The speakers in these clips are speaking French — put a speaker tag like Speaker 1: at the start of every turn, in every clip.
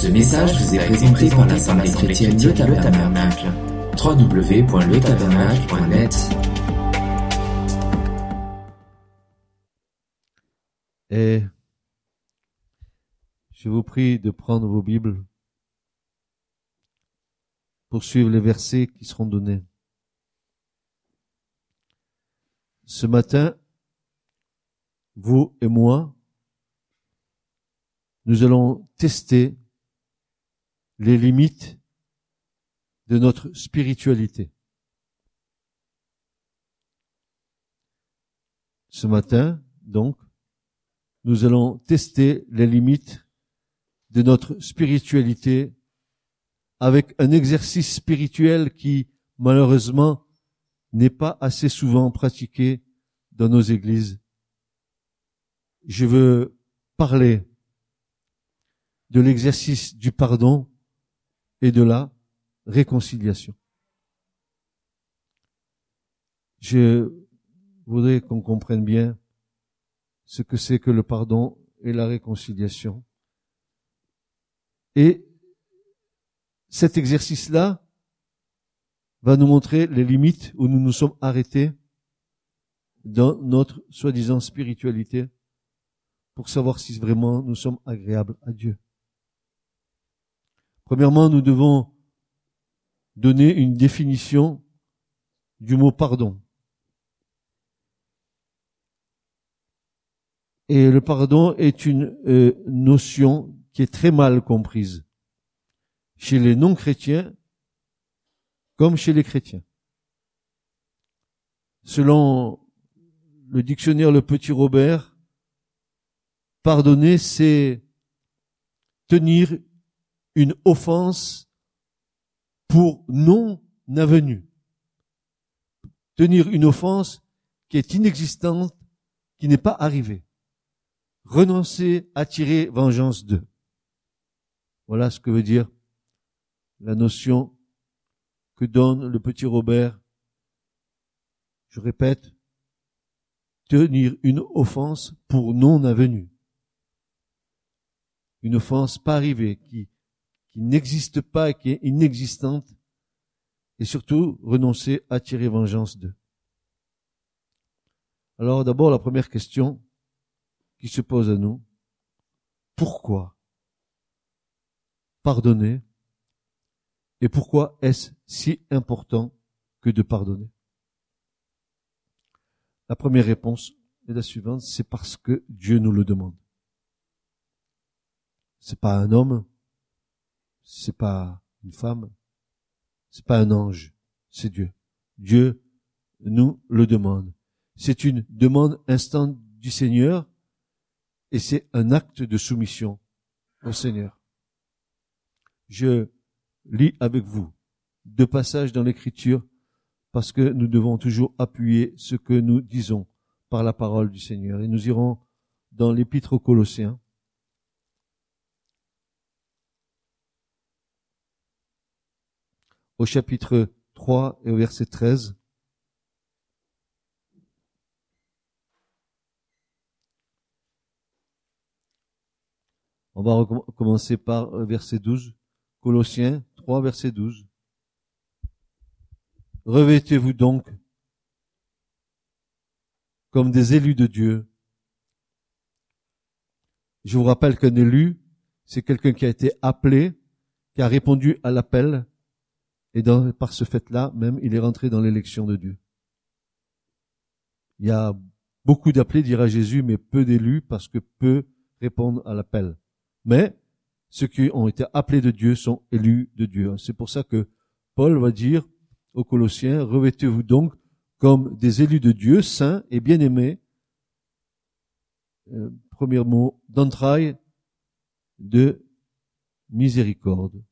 Speaker 1: Ce message vous est présenté par l'Assemblée chrétienne Le Tabernacle. www.letabernacle.net
Speaker 2: Et je vous prie de prendre vos Bibles pour suivre les versets qui seront donnés. Ce matin, vous et moi, nous allons tester les limites de notre spiritualité. Ce matin, donc, nous allons tester les limites de notre spiritualité avec un exercice spirituel qui, malheureusement, n'est pas assez souvent pratiqué dans nos églises. Je veux parler de l'exercice du pardon et de la réconciliation. Je voudrais qu'on comprenne bien ce que c'est que le pardon et la réconciliation. Et cet exercice-là va nous montrer les limites où nous nous sommes arrêtés dans notre soi-disant spiritualité pour savoir si vraiment nous sommes agréables à Dieu. Premièrement, nous devons donner une définition du mot pardon. Et le pardon est une euh, notion qui est très mal comprise chez les non-chrétiens comme chez les chrétiens. Selon le dictionnaire Le Petit Robert, pardonner, c'est tenir une offense pour non avenue. Tenir une offense qui est inexistante, qui n'est pas arrivée renoncer à tirer vengeance d'eux. Voilà ce que veut dire la notion que donne le petit Robert. Je répète, tenir une offense pour non avenue. Une offense pas arrivée, qui, qui n'existe pas et qui est inexistante, et surtout renoncer à tirer vengeance d'eux. Alors d'abord la première question, qui se pose à nous. Pourquoi pardonner et pourquoi est-ce si important que de pardonner? La première réponse est la suivante, c'est parce que Dieu nous le demande. C'est pas un homme, c'est pas une femme, c'est pas un ange, c'est Dieu. Dieu nous le demande. C'est une demande instante du Seigneur et c'est un acte de soumission au Seigneur. Je lis avec vous deux passages dans l'Écriture parce que nous devons toujours appuyer ce que nous disons par la parole du Seigneur. Et nous irons dans l'Épître aux Colossiens. Au chapitre 3 et au verset 13. On va commencer par euh, verset 12. Colossiens 3, verset 12. Revêtez-vous donc comme des élus de Dieu. Je vous rappelle qu'un élu, c'est quelqu'un qui a été appelé, qui a répondu à l'appel, et par ce fait-là, même, il est rentré dans l'élection de Dieu. Il y a beaucoup d'appelés, dira Jésus, mais peu d'élus parce que peu répondent à l'appel. Mais ceux qui ont été appelés de Dieu sont élus de Dieu. C'est pour ça que Paul va dire aux Colossiens, revêtez-vous donc comme des élus de Dieu, saints et bien-aimés. Euh, premier mot, d'entrailles de miséricorde,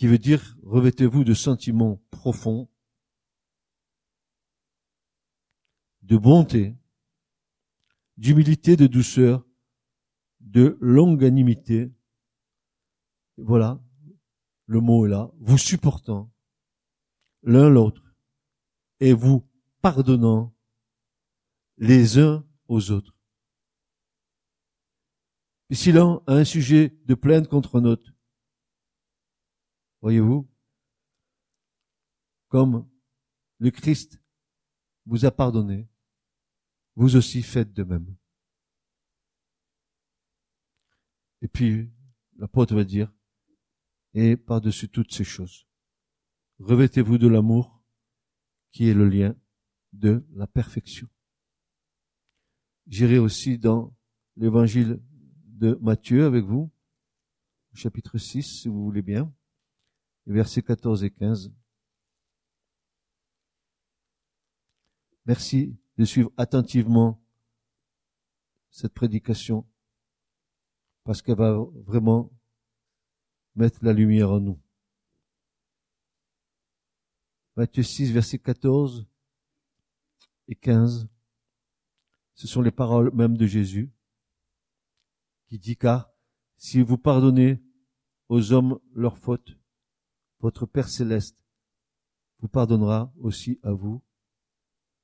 Speaker 2: qui veut dire revêtez-vous de sentiments profonds, de bonté, d'humilité, de douceur, de longanimité. Voilà, le mot est là, vous supportant l'un l'autre et vous pardonnant les uns aux autres. Et si a un sujet de plainte contre un voyez-vous, comme le Christ vous a pardonné, vous aussi faites de même. Et puis, l'apôtre va dire, et par-dessus toutes ces choses, revêtez-vous de l'amour qui est le lien de la perfection. J'irai aussi dans l'évangile de Matthieu avec vous, chapitre 6, si vous voulez bien, versets 14 et 15. Merci de suivre attentivement cette prédication parce qu'elle va vraiment mettre la lumière en nous. Matthieu 6, verset 14 et 15, ce sont les paroles même de Jésus qui dit car si vous pardonnez aux hommes leurs fautes, votre Père céleste vous pardonnera aussi à vous.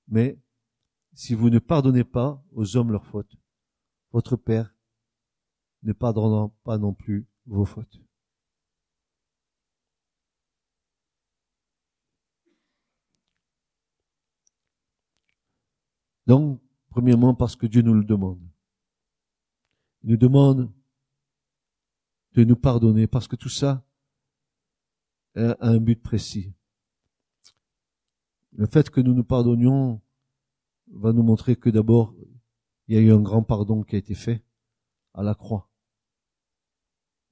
Speaker 2: Mais si vous ne pardonnez pas aux hommes leurs fautes, votre Père ne pardonnera pas non plus vos fautes. Donc, premièrement, parce que Dieu nous le demande. Il nous demande de nous pardonner, parce que tout ça a un but précis. Le fait que nous nous pardonnions va nous montrer que d'abord, il y a eu un grand pardon qui a été fait à la croix.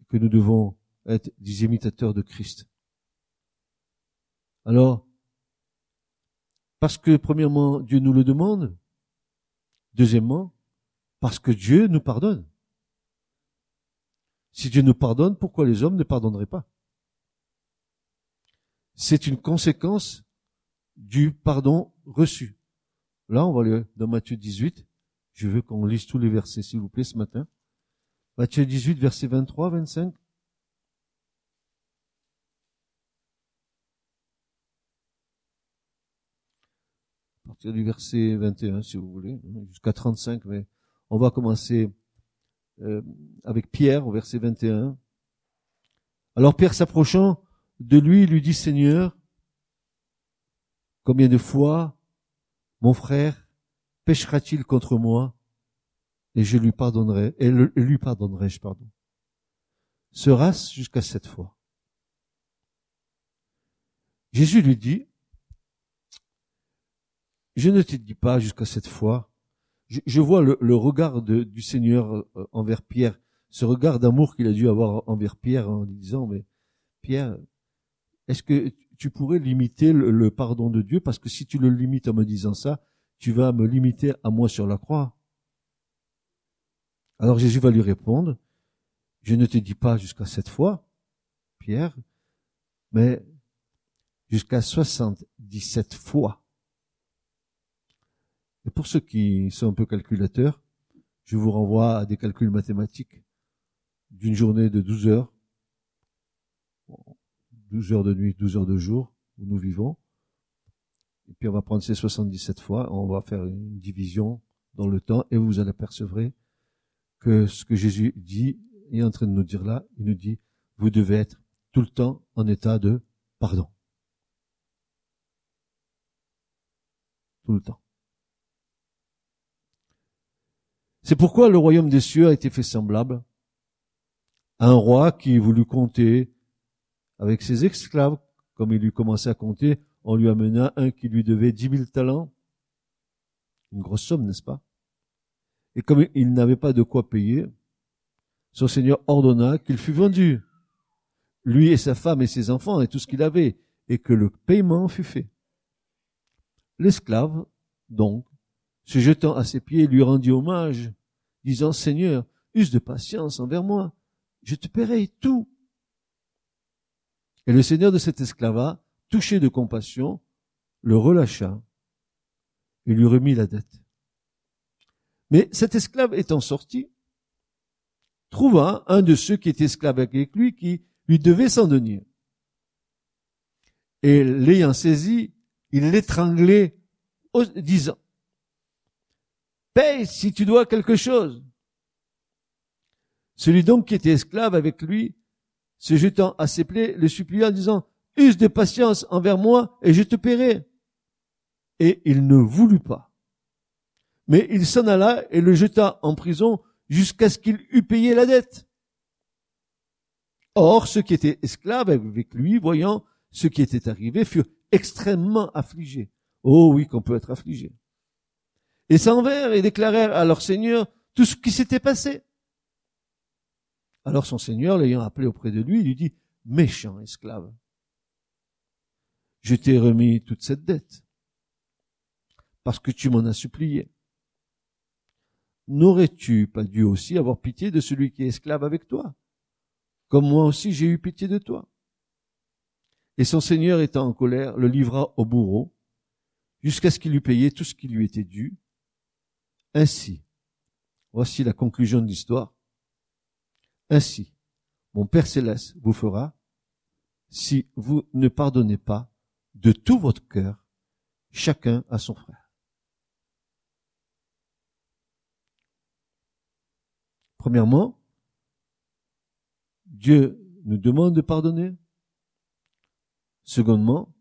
Speaker 2: Que nous devons être des imitateurs de Christ. Alors, parce que premièrement, Dieu nous le demande. Deuxièmement, parce que Dieu nous pardonne. Si Dieu nous pardonne, pourquoi les hommes ne pardonneraient pas? C'est une conséquence du pardon reçu. Là, on va aller dans Matthieu 18. Je veux qu'on lise tous les versets, s'il vous plaît, ce matin. Matthieu 18, versets 23, 25. À partir du verset 21, si vous voulez, hein, jusqu'à 35, mais on va commencer euh, avec Pierre au verset 21. Alors Pierre s'approchant de lui, lui dit, Seigneur, combien de fois mon frère péchera-t-il contre moi et je lui pardonnerai, et lui pardonnerai-je, pardon. Sera-ce jusqu'à cette fois? Jésus lui dit, je ne te dis pas jusqu'à cette fois. Je, vois le, regard du Seigneur euh, envers Pierre, ce regard d'amour qu'il a dû avoir envers Pierre en lui disant, mais Pierre, est-ce que tu pourrais limiter le, pardon de Dieu? Parce que si tu le limites en me disant ça, tu vas me limiter à moi sur la croix. Alors Jésus va lui répondre, je ne te dis pas jusqu'à cette fois, Pierre, mais jusqu'à soixante-dix-sept fois. Et pour ceux qui sont un peu calculateurs, je vous renvoie à des calculs mathématiques d'une journée de 12 heures, 12 heures de nuit, 12 heures de jour, où nous vivons. Et puis on va prendre ces 77 fois, on va faire une division dans le temps, et vous allez apercevrez que ce que Jésus dit est en train de nous dire là, il nous dit, vous devez être tout le temps en état de pardon. Tout le temps. C'est pourquoi le royaume des cieux a été fait semblable à un roi qui voulut compter avec ses esclaves, comme il lui commençait à compter, on lui amena un qui lui devait dix mille talents. Une grosse somme, n'est-ce pas? Et comme il n'avait pas de quoi payer, son seigneur ordonna qu'il fût vendu, lui et sa femme et ses enfants et tout ce qu'il avait, et que le paiement fût fait. L'esclave, donc, se jetant à ses pieds, lui rendit hommage, disant, Seigneur, use de patience envers moi, je te paierai tout. Et le seigneur de cet esclava, touché de compassion, le relâcha et lui remit la dette. Mais cet esclave étant sorti, trouva un de ceux qui étaient esclaves avec lui qui lui devait s'en denier. Et l'ayant saisi, il l'étranglait, disant, paye si tu dois quelque chose. Celui donc qui était esclave avec lui, se jetant à ses plaies, le supplia en disant, use de patience envers moi et je te paierai. Et il ne voulut pas. Mais il s'en alla et le jeta en prison jusqu'à ce qu'il eût payé la dette. Or, ceux qui étaient esclaves avec lui, voyant ce qui était arrivé, furent extrêmement affligés. Oh oui, qu'on peut être affligé. Et s'en vinrent et déclarèrent à leur Seigneur tout ce qui s'était passé. Alors son Seigneur, l'ayant appelé auprès de lui, lui dit, méchant esclave, je t'ai remis toute cette dette, parce que tu m'en as supplié. N'aurais-tu pas dû aussi avoir pitié de celui qui est esclave avec toi, comme moi aussi j'ai eu pitié de toi? Et son Seigneur étant en colère, le livra au bourreau, jusqu'à ce qu'il eût payé tout ce qui lui était dû. Ainsi, voici la conclusion de l'histoire. Ainsi, mon Père céleste vous fera si vous ne pardonnez pas de tout votre cœur chacun à son frère. Premièrement, Dieu nous demande de pardonner. Secondement,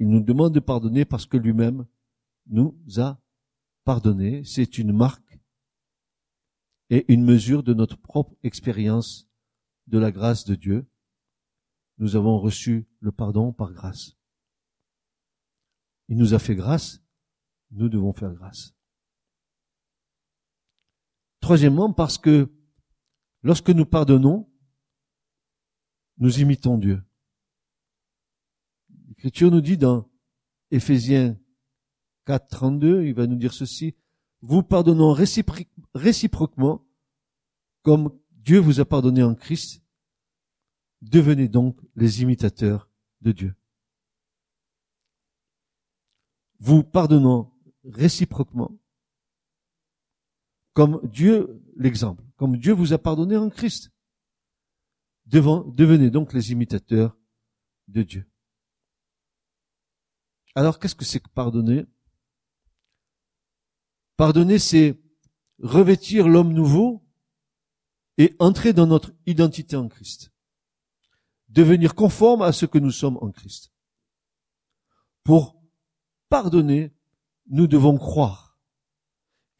Speaker 2: il nous demande de pardonner parce que lui-même nous a pardonné. C'est une marque et une mesure de notre propre expérience de la grâce de Dieu. Nous avons reçu le pardon par grâce. Il nous a fait grâce, nous devons faire grâce. Troisièmement, parce que lorsque nous pardonnons, nous imitons Dieu. L'Écriture nous dit dans Éphésiens 4, 32, il va nous dire ceci, vous pardonnons réciproquement comme Dieu vous a pardonné en Christ. Devenez donc les imitateurs de Dieu. Vous pardonnons réciproquement comme Dieu, l'exemple, comme Dieu vous a pardonné en Christ. devenez donc les imitateurs de Dieu. Alors qu'est-ce que c'est que pardonner? Pardonner, c'est revêtir l'homme nouveau et entrer dans notre identité en Christ. Devenir conforme à ce que nous sommes en Christ. Pour pardonner, nous devons croire.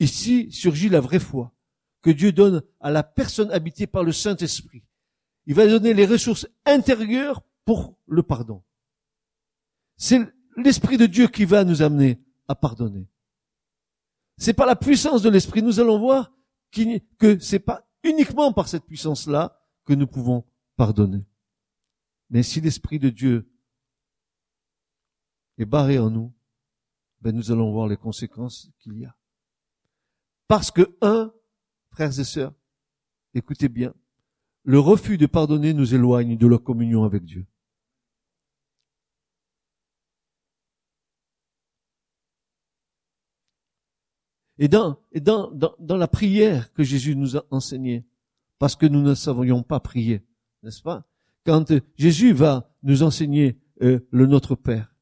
Speaker 2: Ici surgit la vraie foi que Dieu donne à la personne habitée par le Saint-Esprit. Il va donner les ressources intérieures pour le pardon. C'est l'Esprit de Dieu qui va nous amener à pardonner. C'est par la puissance de l'esprit. Nous allons voir que c'est pas uniquement par cette puissance-là que nous pouvons pardonner. Mais si l'esprit de Dieu est barré en nous, ben nous allons voir les conséquences qu'il y a. Parce que, un, frères et sœurs, écoutez bien, le refus de pardonner nous éloigne de la communion avec Dieu. Et dans, la prière que Jésus nous a enseignée, parce que nous ne savions pas prier, n'est-ce pas? Quand Jésus va nous enseigner euh, le Notre Père,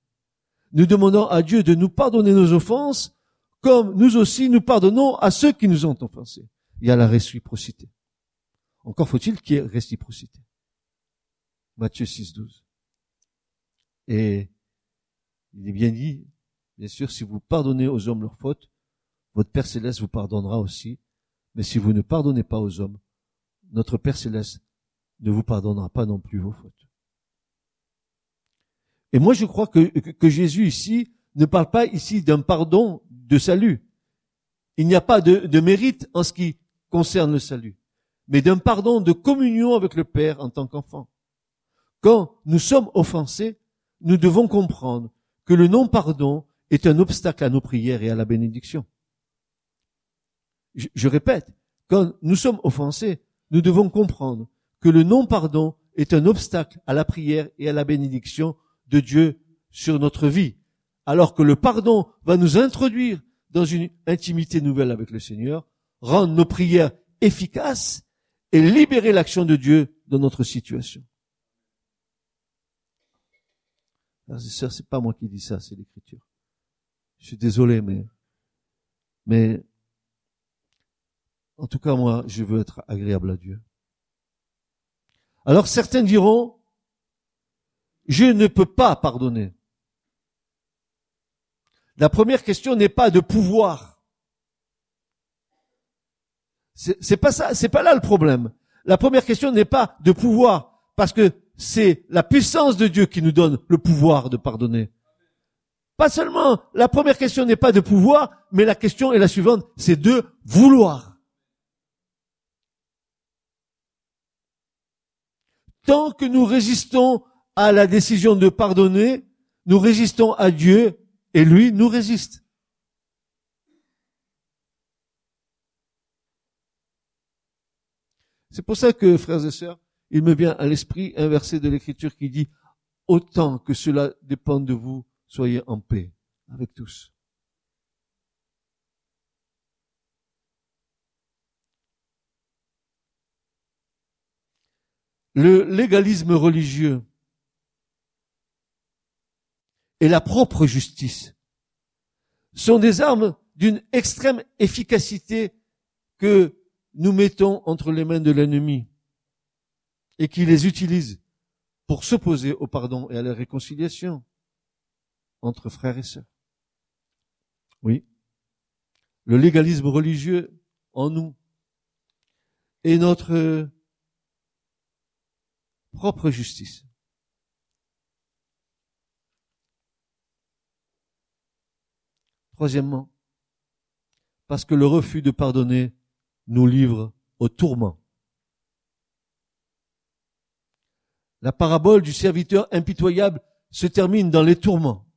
Speaker 2: nous demandons à Dieu de nous pardonner nos offenses, comme nous aussi nous pardonnons à ceux qui nous ont offensés. Il y a la réciprocité. Encore faut-il qu'il y ait réciprocité. Matthieu 6, 12. Et il est bien dit, bien sûr, si vous pardonnez aux hommes leurs fautes, votre Père céleste vous pardonnera aussi. Mais si vous ne pardonnez pas aux hommes, notre Père céleste ne vous pardonnera pas non plus vos fautes. Et moi, je crois que, Jésus ici ne parle pas ici d'un pardon de salut. Il n'y a pas de mérite en ce qui concerne le salut, mais d'un pardon de communion avec le Père en tant qu'enfant. Quand nous sommes offensés, nous devons comprendre que le non-pardon est un obstacle à nos prières et à la bénédiction je, répète, quand nous sommes offensés, nous devons comprendre que le non-pardon est un obstacle à la prière et à la bénédiction de Dieu sur notre vie, alors que le pardon va nous introduire dans une intimité nouvelle avec le Seigneur, rendre nos prières efficaces et libérer l'action de Dieu dans notre situation. c'est pas moi qui dis ça, c'est l'écriture. Je suis désolé, mais, mais En tout cas, moi, je veux être agréable à Dieu. Alors certains diront, je ne peux pas pardonner. La première question n'est pas de pouvoir. C'est pas ça, c'est pas là le problème. La première question n'est pas de pouvoir, parce que c'est la puissance de Dieu qui nous donne le pouvoir de pardonner. Pas seulement, la première question n'est pas de pouvoir, mais la question est la suivante, c'est de vouloir. Tant que nous résistons à la décision de pardonner, nous résistons à Dieu et lui nous résiste. C'est pour ça que, frères et sœurs, il me vient à l'esprit un verset de l'écriture qui dit, autant que cela dépend de vous, soyez en paix avec tous. Le légalisme religieux et la propre justice sont des armes d'une extrême efficacité que nous mettons entre les mains de l'ennemi et qui les utilise pour s'opposer au pardon et à la réconciliation entre frères et sœurs. Oui. Le légalisme religieux en nous et notre propre justice. Troisièmement, parce que le refus de pardonner nous livre au tourment. La parabole du serviteur impitoyable se termine dans les tourments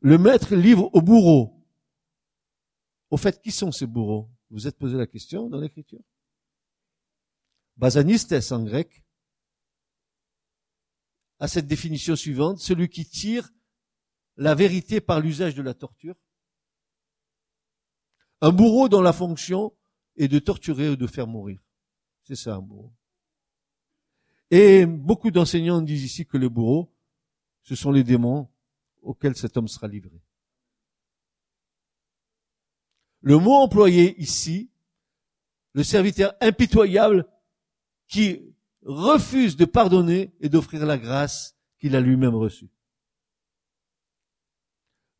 Speaker 2: le maître livre au bourreau. Au fait, qui sont ces bourreaux? Vous êtes posé la question dans l'écriture? Basanistes en grec à cette définition suivante, celui qui tire la vérité par l'usage de la torture. Un bourreau dont la fonction est de torturer ou de faire mourir. C'est ça un bourreau. Et beaucoup d'enseignants disent ici que les bourreaux, ce sont les démons auquel cet homme sera livré. Le mot employé ici, le serviteur impitoyable qui refuse de pardonner et d'offrir la grâce qu'il a lui-même reçue.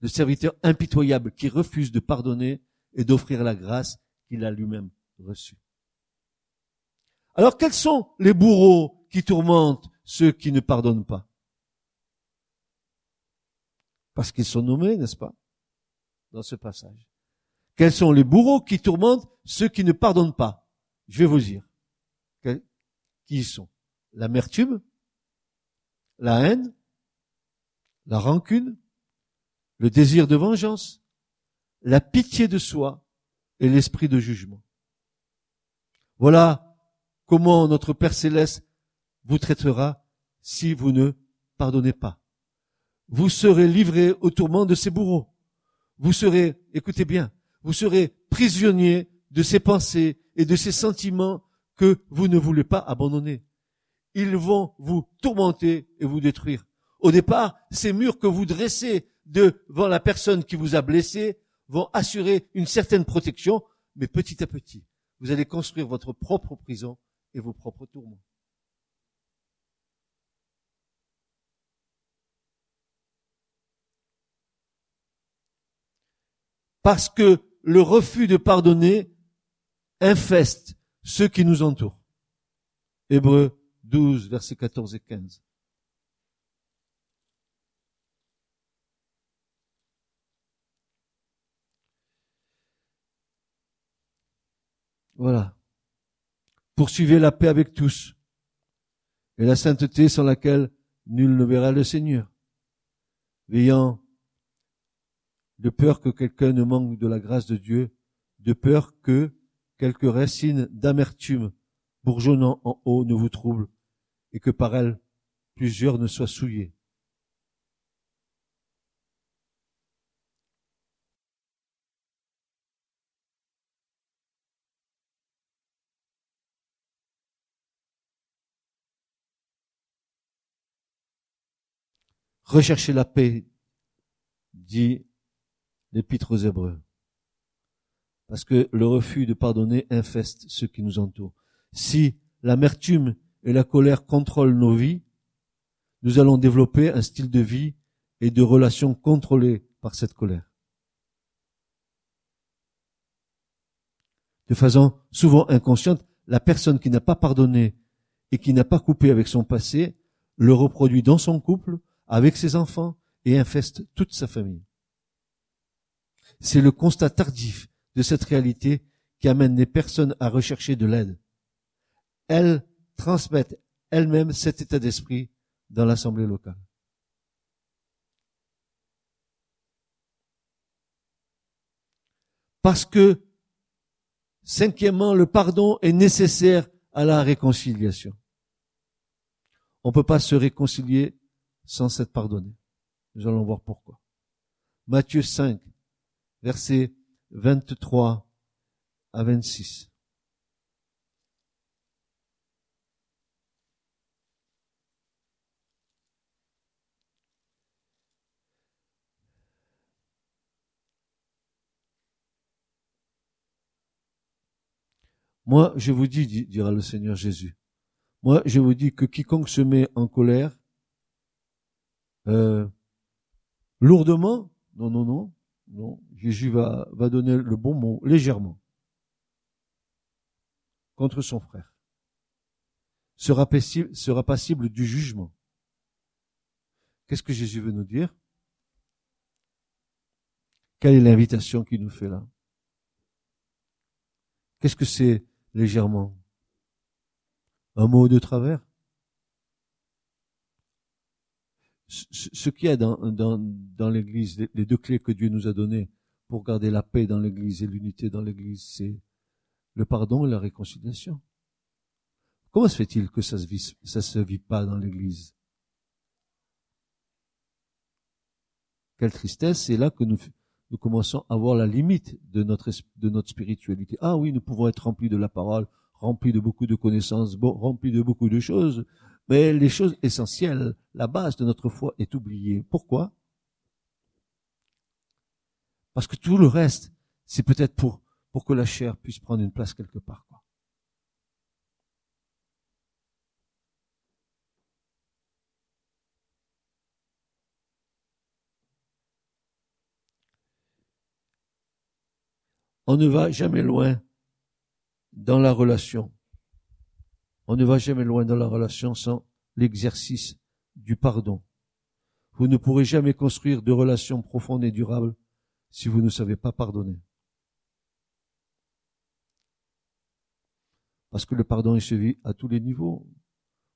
Speaker 2: Le serviteur impitoyable qui refuse de pardonner et d'offrir la grâce qu'il a lui-même reçue. Alors quels sont les bourreaux qui tourmentent ceux qui ne pardonnent pas? Parce qu'ils sont nommés, n'est-ce pas, dans ce passage. Quels sont les bourreaux qui tourmentent ceux qui ne pardonnent pas? Je vais vous dire. Qui sont? L'amertume, la haine, la rancune, le désir de vengeance, la pitié de soi et l'esprit de jugement? Voilà comment notre Père céleste vous traitera si vous ne pardonnez pas. Vous serez livré au tourment de ces bourreaux. Vous serez, écoutez bien, vous serez prisonnier de ces pensées et de ces sentiments que vous ne voulez pas abandonner. Ils vont vous tourmenter et vous détruire. Au départ, ces murs que vous dressez devant la personne qui vous a blessé vont assurer une certaine protection, mais petit à petit, vous allez construire votre propre prison et vos propres tourments. parce que le refus de pardonner infeste ceux qui nous entourent. Hébreu 12, versets 14 et 15. Voilà. Poursuivez la paix avec tous et la sainteté sans laquelle nul ne verra le Seigneur. Veillant de peur que quelqu'un ne manque de la grâce de Dieu, de peur que quelques racines d'amertume bourgeonnant en haut ne vous troublent, et que par elles plusieurs ne soient souillés. Recherchez la paix, dit l'Épître aux Hébreux. Parce que le refus de pardonner infeste ceux qui nous entourent. Si l'amertume et la colère contrôlent nos vies, nous allons développer un style de vie et de relations contrôlées par cette colère. De façon souvent inconsciente, la personne qui n'a pas pardonné et qui n'a pas coupé avec son passé le reproduit dans son couple, avec ses enfants et infeste toute sa famille. C'est le constat tardif de cette réalité qui amène les personnes à rechercher de l'aide. Elles transmettent elles-mêmes cet état d'esprit dans l'assemblée locale. Parce que, cinquièmement, le pardon est nécessaire à la réconciliation. On ne peut pas se réconcilier sans s'être pardonné. Nous allons voir pourquoi. Matthieu 5, versets 23 à 26. Moi, je vous dis, dira le Seigneur Jésus, moi, je vous dis que quiconque se met en colère, euh, lourdement, non, non, non, non, Jésus va, va donner le bon mot, légèrement, contre son frère, sera passible, sera passible du jugement. Qu'est-ce que Jésus veut nous dire? Quelle est l'invitation qu'il nous fait là? Qu'est-ce que c'est légèrement? Un mot de travers? Ce qu'il y a dans, dans, dans l'Église, les deux clés que Dieu nous a données pour garder la paix dans l'Église et l'unité dans l'Église, c'est le pardon et la réconciliation. Comment se fait-il que ça se vit, ça se vit pas dans l'Église? Quelle tristesse, c'est là que nous, commençons à voir la limite de notre spiritualité. Ah oui, nous pouvons être remplis de la parole, remplis de beaucoup de connaissances, remplis de beaucoup de choses, mais les choses essentielles, la base de notre foi est oubliée. Pourquoi? Parce que tout le reste, c'est peut-être pour, pour que la chair puisse prendre une place quelque part. On ne va jamais loin dans la relation on ne va jamais loin dans la relation sans l'exercice du pardon. Vous ne pourrez jamais construire de relations profondes et durables si vous ne savez pas pardonner. Parce que le pardon est suivi à tous les niveaux,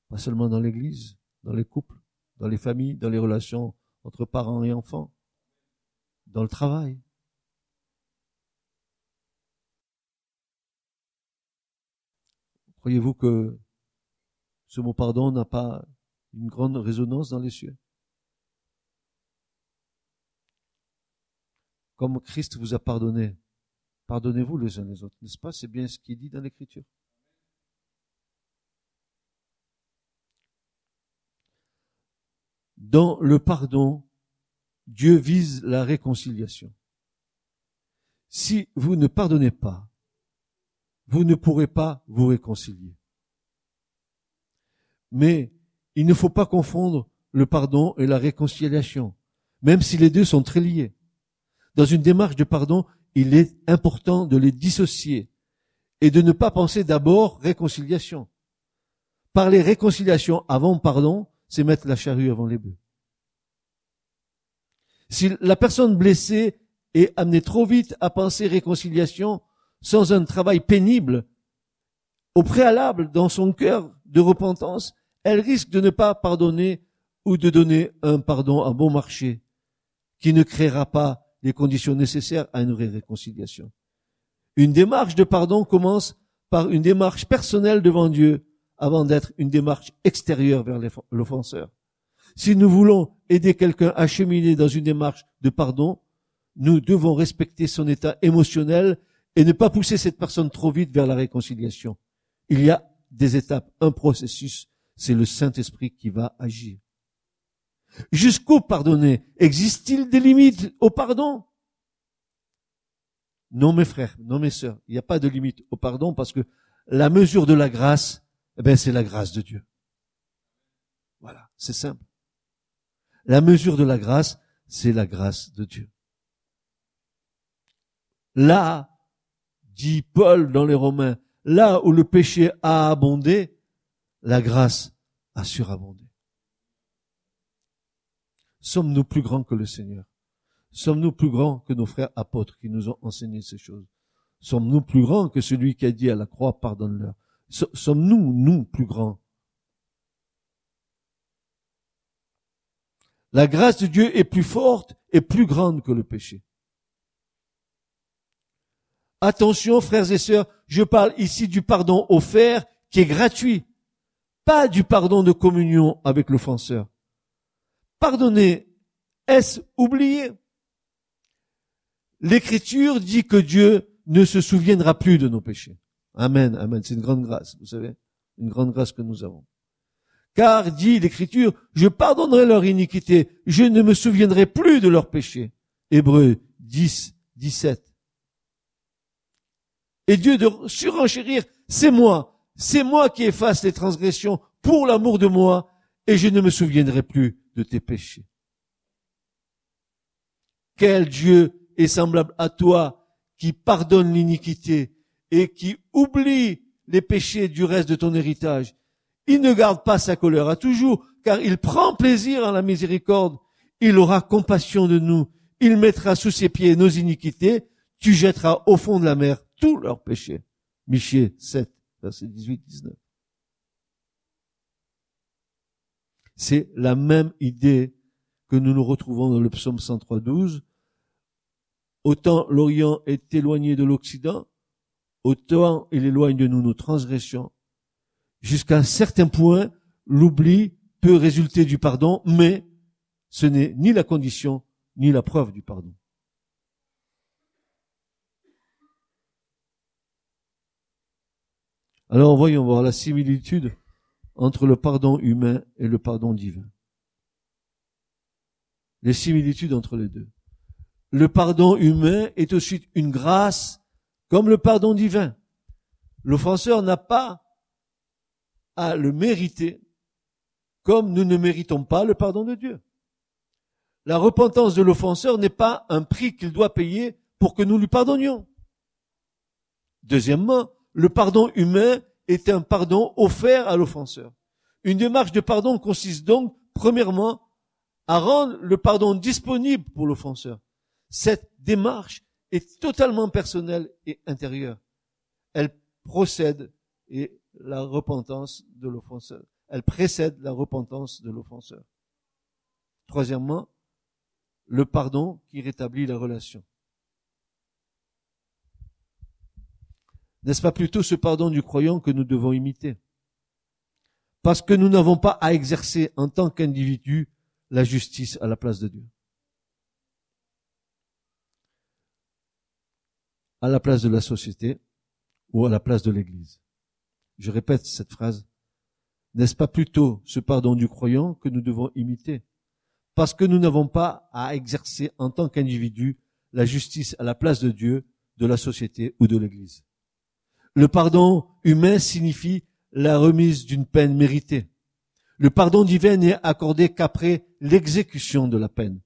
Speaker 2: pas seulement dans l'église, dans les couples, dans les familles, dans les relations entre parents et enfants, dans le travail. Croyez-vous que ce mot pardon n'a pas une grande résonance dans les cieux? Comme Christ vous a pardonné, pardonnez-vous les uns les autres, n'est-ce pas? C'est bien ce qu'il dit dans l'Écriture. Dans le pardon, Dieu vise la réconciliation. Si vous ne pardonnez pas, vous ne pourrez pas vous réconcilier. Mais il ne faut pas confondre le pardon et la réconciliation, même si les deux sont très liés. Dans une démarche de pardon, il est important de les dissocier et de ne pas penser d'abord réconciliation. Parler réconciliation avant pardon, c'est mettre la charrue avant les bœufs. Si la personne blessée est amenée trop vite à penser réconciliation, sans un travail pénible au préalable dans son cœur de repentance, elle risque de ne pas pardonner ou de donner un pardon à bon marché qui ne créera pas les conditions nécessaires à une réconciliation. Une démarche de pardon commence par une démarche personnelle devant Dieu avant d'être une démarche extérieure vers l'offenseur. Si nous voulons aider quelqu'un à cheminer dans une démarche de pardon, nous devons respecter son état émotionnel et ne pas pousser cette personne trop vite vers la réconciliation. Il y a des étapes, un processus, c'est le Saint-Esprit qui va agir. Jusqu'où pardonner Existe-t-il des limites au pardon? Non mes frères, non mes sœurs, il n'y a pas de limite au pardon parce que la mesure de la grâce, eh ben, c'est la grâce de Dieu. Voilà, c'est simple. La mesure de la grâce, c'est la grâce de Dieu. Là, dit Paul dans les Romains, là où le péché a abondé, la grâce a surabondé. Sommes-nous plus grands que le Seigneur? Sommes-nous plus grands que nos frères apôtres qui nous ont enseigné ces choses? Sommes-nous plus grands que celui qui a dit à la croix, pardonne-leur Sommes-nous, nous, plus grands? La grâce de Dieu est plus forte et plus grande que le péché. Attention, frères et sœurs, je parle ici du pardon offert qui est gratuit, pas du pardon de communion avec l'offenseur. Pardonner, est-ce oublier L'écriture dit que Dieu ne se souviendra plus de nos péchés. Amen, amen. C'est une grande grâce, vous savez, une grande grâce que nous avons. Car, dit l'Écriture, je pardonnerai leur iniquité, je ne me souviendrai plus de leurs péchés. Hébreu 10, 17. Et Dieu de surenchérir, c'est moi, c'est moi qui efface les transgressions pour l'amour de moi, et je ne me souviendrai plus de tes péchés. Quel Dieu est semblable à toi qui pardonne l'iniquité et qui oublie les péchés du reste de ton héritage? Il ne garde pas sa colère à toujours, car il prend plaisir en la miséricorde. Il aura compassion de nous. Il mettra sous ses pieds nos iniquités. Tu jetteras au fond de la mer tous leurs péchés. Michée 7, verset 18-19. C'est la même idée que nous nous retrouvons dans le psaume 103, 12. Autant l'Orient est éloigné de l'Occident, autant il éloigne de nous nos transgressions. Jusqu'à un certain point, l'oubli peut résulter du pardon, mais ce n'est ni la condition ni la preuve du pardon. Alors voyons voir la similitude entre le pardon humain et le pardon divin. Les similitudes entre les deux. Le pardon humain est aussi une grâce comme le pardon divin. L'offenseur n'a pas à le mériter comme nous ne méritons pas le pardon de Dieu. La repentance de l'offenseur n'est pas un prix qu'il doit payer pour que nous lui pardonnions. Deuxièmement, le pardon humain est un pardon offert à l'offenseur. Une démarche de pardon consiste donc, premièrement, à rendre le pardon disponible pour l'offenseur. Cette démarche est totalement personnelle et intérieure. Elle procède et la repentance de l'offenseur. Elle précède la repentance de l'offenseur. Troisièmement, le pardon qui rétablit la relation. N'est-ce pas plutôt ce pardon du croyant que nous devons imiter? Parce que nous n'avons pas à exercer en tant qu'individu la justice à la place de Dieu. À la place de la société ou à la place de l'Église. Je répète cette phrase. N'est-ce pas plutôt ce pardon du croyant que nous devons imiter? Parce que nous n'avons pas à exercer en tant qu'individu la justice à la place de Dieu, de la société ou de l'Église. Le pardon humain signifie la remise d'une peine méritée. Le pardon divin n'est accordé qu'après l'exécution de la peine.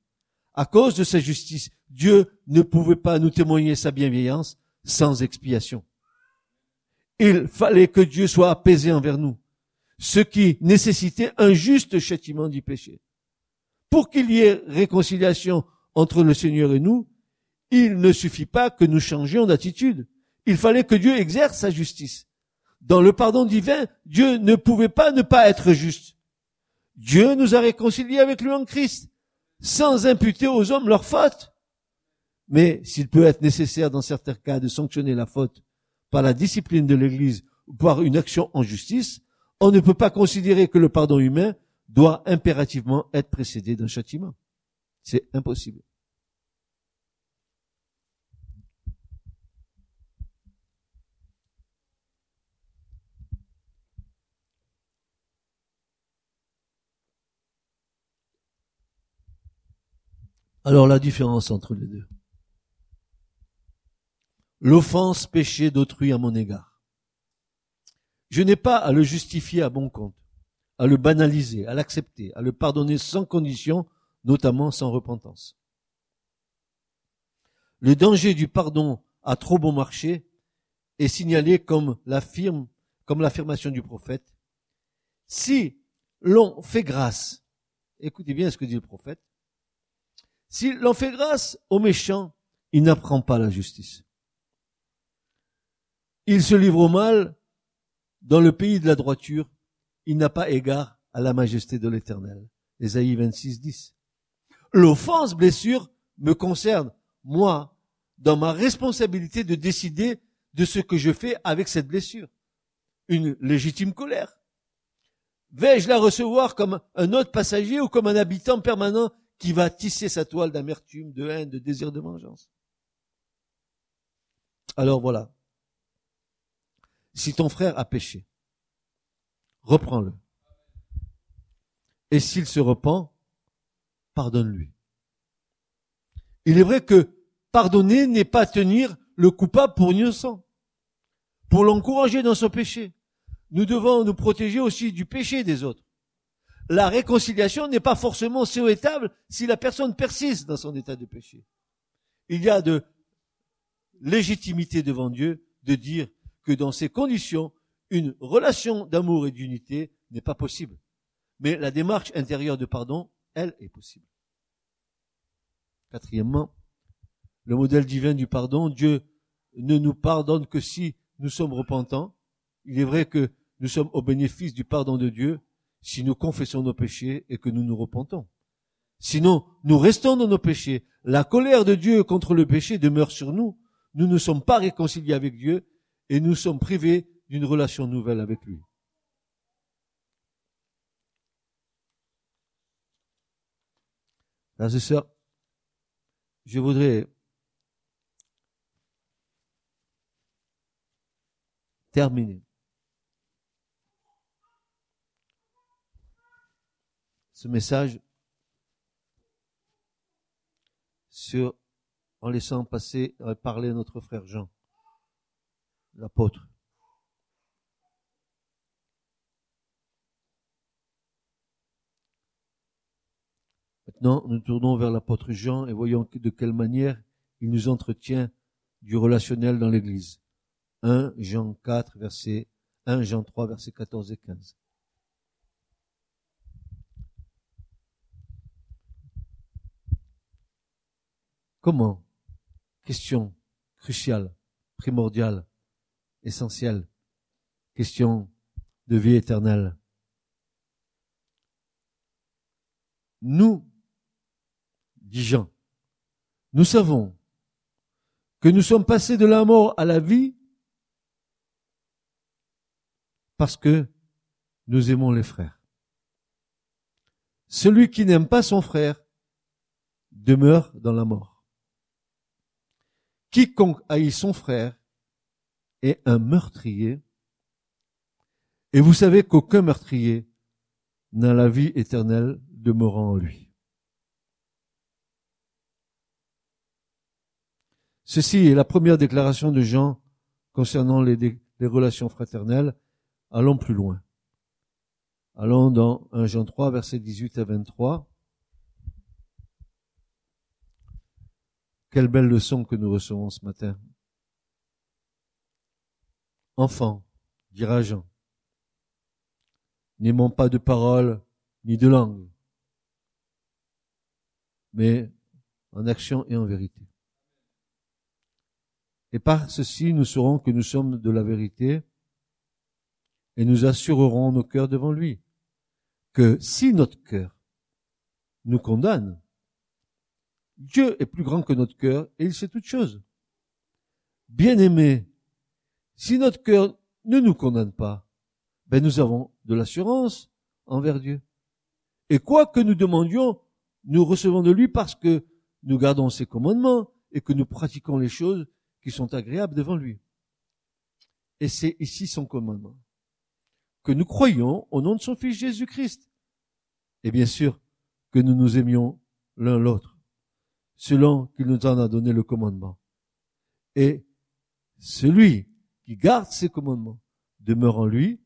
Speaker 2: À cause de sa justice, Dieu ne pouvait pas nous témoigner sa bienveillance sans expiation. Il fallait que Dieu soit apaisé envers nous, ce qui nécessitait un juste châtiment du péché. Pour qu'il y ait réconciliation entre le Seigneur et nous, il ne suffit pas que nous changions d'attitude. Il fallait que Dieu exerce sa justice. Dans le pardon divin, Dieu ne pouvait pas ne pas être juste. Dieu nous a réconciliés avec lui en Christ, sans imputer aux hommes leur faute. Mais s'il peut être nécessaire dans certains cas de sanctionner la faute par la discipline de l'Église ou par une action en justice, on ne peut pas considérer que le pardon humain doit impérativement être précédé d'un châtiment. C'est impossible. Alors la différence entre les deux. l'offense péché d'autrui à mon égard. Je n'ai pas à le justifier à bon compte, à le banaliser, à l'accepter, à le pardonner sans condition, notamment sans repentance. Le danger du pardon à trop bon marché est signalé comme l'affirme, comme l'affirmation du prophète. Si l'on fait grâce, écoutez bien ce que dit le prophète, si l'on fait grâce aux méchants, il n'apprend pas la justice. Il se livre au mal dans le pays de la droiture. Il n'a pas égard à la majesté de l'éternel. Ésaïe 26, 10. L'offense, blessure, me concerne, moi, dans ma responsabilité de décider de ce que je fais avec cette blessure. Une légitime colère. Vais-je la recevoir comme un autre passager ou comme un habitant permanent qui va tisser sa toile d'amertume, de haine, de désir de vengeance Alors voilà, si ton frère a péché, reprends-le. Et s'il se repent, pardonne-lui. Il est vrai que pardonner n'est pas tenir le coupable pour innocent, pour l'encourager dans son péché. Nous devons nous protéger aussi du péché des autres. La réconciliation n'est pas forcément souhaitable si la personne persiste dans son état de péché. Il y a de légitimité devant Dieu de dire que dans ces conditions, une relation d'amour et d'unité n'est pas possible. Mais la démarche intérieure de pardon, elle, est possible. Quatrièmement, le modèle divin du pardon, Dieu ne nous pardonne que si nous sommes repentants. Il est vrai que nous sommes au bénéfice du pardon de Dieu si nous confessons nos péchés et que nous nous repentons. Sinon, nous restons dans nos péchés. La colère de Dieu contre le péché demeure sur nous. Nous ne sommes pas réconciliés avec Dieu et nous sommes privés d'une relation nouvelle avec lui. Frères et je voudrais terminer ce message sur en laissant passer parler notre frère Jean l'apôtre. Maintenant, nous tournons vers l'apôtre Jean et voyons de quelle manière il nous entretient du relationnel dans l'Église. 1 Jean 4, verset 1 Jean 3, verset 14 et 15. Comment? Question cruciale, primordiale essentiel. Question de vie éternelle. Nous, dit Jean, nous savons que nous sommes passés de la mort à la vie parce que nous aimons les frères. Celui qui n'aime pas son frère demeure dans la mort. Quiconque haït son frère est un meurtrier. Et vous savez qu'aucun meurtrier n'a la vie éternelle demeurant en lui. Ceci est la première déclaration de Jean concernant les, relations fraternelles. Allons plus loin. Allons dans 1 Jean 3, versets 18 à 23. Quelle belle leçon que nous recevons ce matin. Enfant, dira Jean, n'aimons pas de parole ni de langue, mais en action et en vérité. Et par ceci, nous saurons que nous sommes de la vérité et nous assurerons nos cœurs devant lui que si notre cœur nous condamne, Dieu est plus grand que notre cœur et il sait toutes choses. Bien-aimés, si notre cœur ne nous condamne pas, ben nous avons de l'assurance envers Dieu. Et quoi que nous demandions, nous recevons de lui parce que nous gardons ses commandements et que nous pratiquons les choses qui sont agréables devant lui. Et c'est ici son commandement. Que nous croyons au nom de son Fils Jésus-Christ. Et bien sûr, que nous nous aimions l'un l'autre, selon qu'il nous en a donné le commandement. Et celui qui garde ses commandements demeure en lui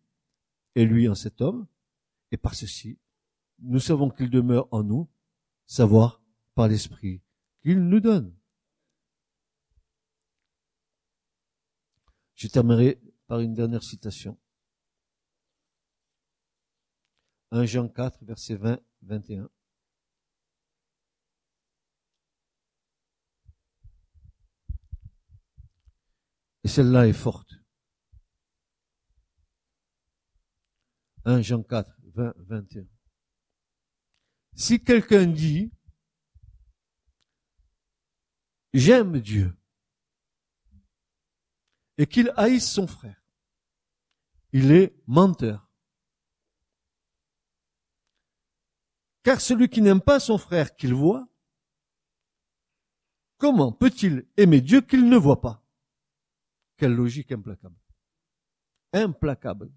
Speaker 2: et lui en cet homme, et par ceci, nous savons qu'il demeure en nous, savoir par l'Esprit qu'il nous donne. Je terminerai par une dernière citation. 1 Jean 4, verset 20, 21. Et celle-là est forte. 1 Jean 4, 20, 21. Si quelqu'un dit, j'aime Dieu, et qu'il haïsse son frère, il est menteur. Car celui qui n'aime pas son frère qu'il voit, comment peut-il aimer Dieu qu'il ne voit pas? Quelle logique implacable. Implacable.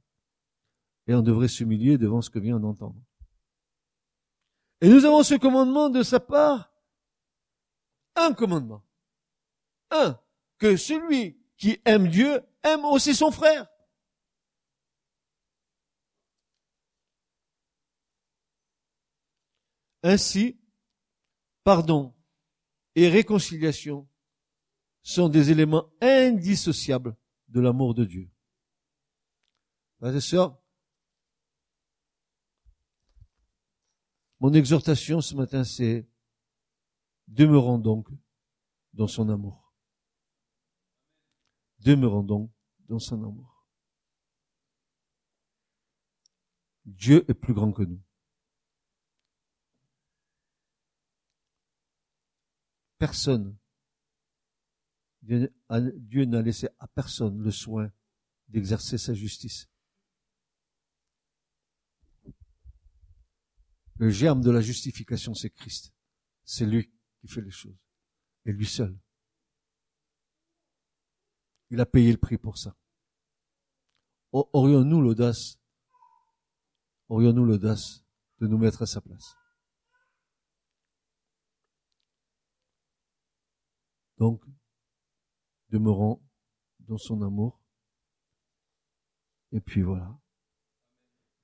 Speaker 2: Et on devrait s'humilier devant ce que vient d'entendre. Et nous avons ce commandement de sa part. Un commandement. Un. Que celui qui aime Dieu aime aussi son frère. Ainsi, pardon et réconciliation sont des éléments indissociables de l'amour de Dieu. Frères et sœurs, mon exhortation ce matin, c'est demeurons donc dans son amour. Demeurons donc dans son amour. Dieu est plus grand que nous. Personne Dieu n'a laissé à personne le soin d'exercer sa justice. Le germe de la justification, c'est Christ. C'est lui qui fait les choses. Et lui seul. Il a payé le prix pour ça. Aurions-nous l'audace, aurions-nous l'audace de nous mettre à sa place? Donc, demeurons dans son amour. Et puis voilà.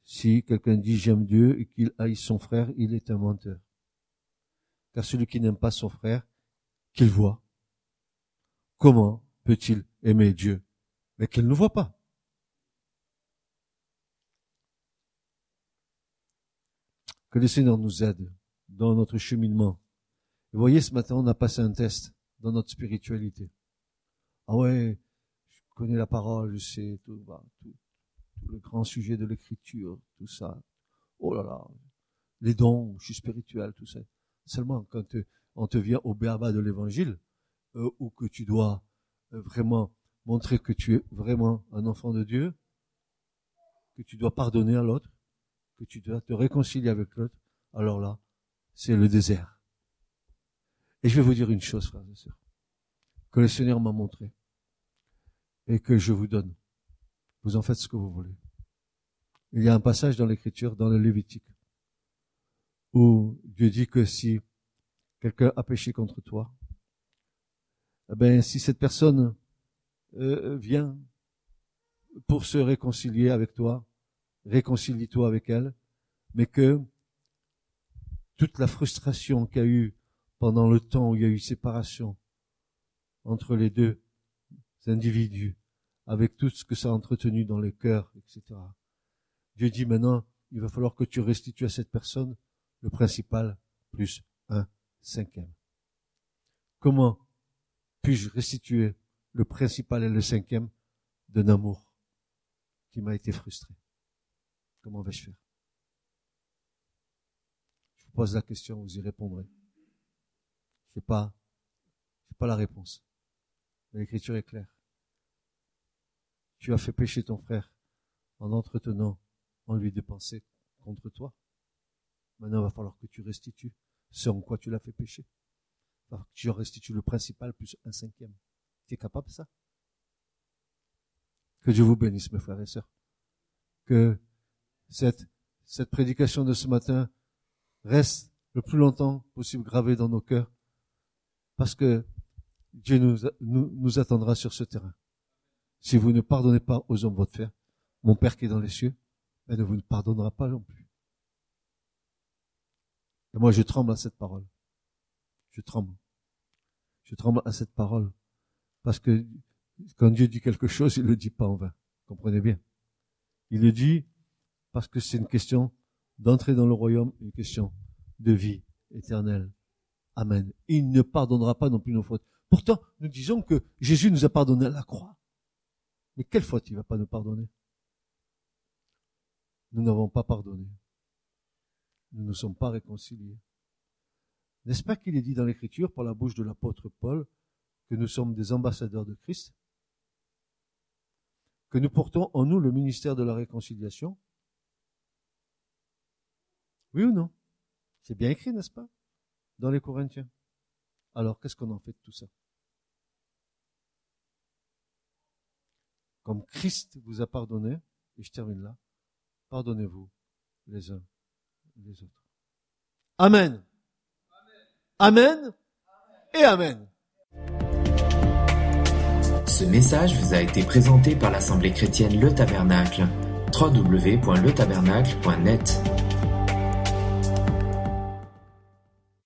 Speaker 2: Si quelqu'un dit j'aime Dieu et qu'il haït son frère, il est un menteur. Car celui qui n'aime pas son frère, qu'il voit, comment peut-il aimer Dieu, mais qu'il ne voit pas? Que le Seigneur nous aide dans notre cheminement. Vous voyez, ce matin, on a passé un test dans notre spiritualité. Ah ouais, je connais la parole, je sais tout, bah, tout, le grand sujet de l'écriture, tout ça. Oh là là, les dons, je suis spirituel, tout ça. Seulement quand on te vient au béaba de l'évangile, euh, ou que tu dois euh, vraiment montrer que tu es vraiment un enfant de Dieu, que tu dois pardonner à l'autre, que tu dois te réconcilier avec l'autre, alors là, c'est le désert. Et je vais vous dire une chose, frères et sœurs que le Seigneur m'a montré et que je vous donne. Vous en faites ce que vous voulez. Il y a un passage dans l'écriture, dans le Lévitique, où Dieu dit que si quelqu'un a péché contre toi, eh ben, si cette personne euh, vient pour se réconcilier avec toi, réconcilie-toi avec elle, mais que toute la frustration qu'il y a eu pendant le temps où il y a eu séparation, entre les deux individus, avec tout ce que ça a entretenu dans le cœur, etc. Dieu dit maintenant, il va falloir que tu restitues à cette personne le principal plus un cinquième. Comment puis-je restituer le principal et le cinquième d'un amour qui m'a été frustré? Comment vais-je faire? Je vous pose la question, vous y répondrez. Je n'ai pas, pas la réponse. L'écriture est claire. Tu as fait pécher ton frère en entretenant en lui des contre toi. Maintenant, il va falloir que tu restitues ce en quoi tu l'as fait pécher. Il que tu restitues le principal plus un cinquième. Tu es capable de ça? Que Dieu vous bénisse, mes frères et sœurs. Que cette, cette prédication de ce matin reste le plus longtemps possible gravée dans nos cœurs. Parce que Dieu nous, attendra sur ce terrain. si vous ne pardonnez pas aux hommes votre faire, mon Père qui est dans les cieux, ben, ne vous ne pardonnera pas non plus. Et moi, je tremble à cette parole. Je tremble. Je tremble à cette parole. Parce que quand Dieu dit quelque chose, il le dit pas en vain. Comprenez bien. Il le dit parce que c'est une question d'entrer dans le royaume, une question de vie éternelle. Amen. Il ne pardonnera pas non plus nos fautes. Pourtant, nous disons que Jésus nous a pardonné à la croix. Mais quelle faute il va pas nous pardonner? Nous n'avons pas pardonné. Nous ne sommes pas réconciliés. N'est-ce pas qu'il est dit dans l'Écriture par la bouche de l'apôtre Paul que nous sommes des ambassadeurs de Christ? Que nous portons en nous le ministère de la réconciliation? Oui ou non? C'est bien écrit, n'est-ce pas? Dans les Corinthiens. Alors, qu'est-ce qu'on en fait de tout ça? Comme Christ vous a pardonné, et je termine là, pardonnez-vous les uns les autres. Amen. Amen et Amen.
Speaker 1: Ce message vous a été présenté par l'Assemblée chrétienne Le Tabernacle. www.letabernacle.net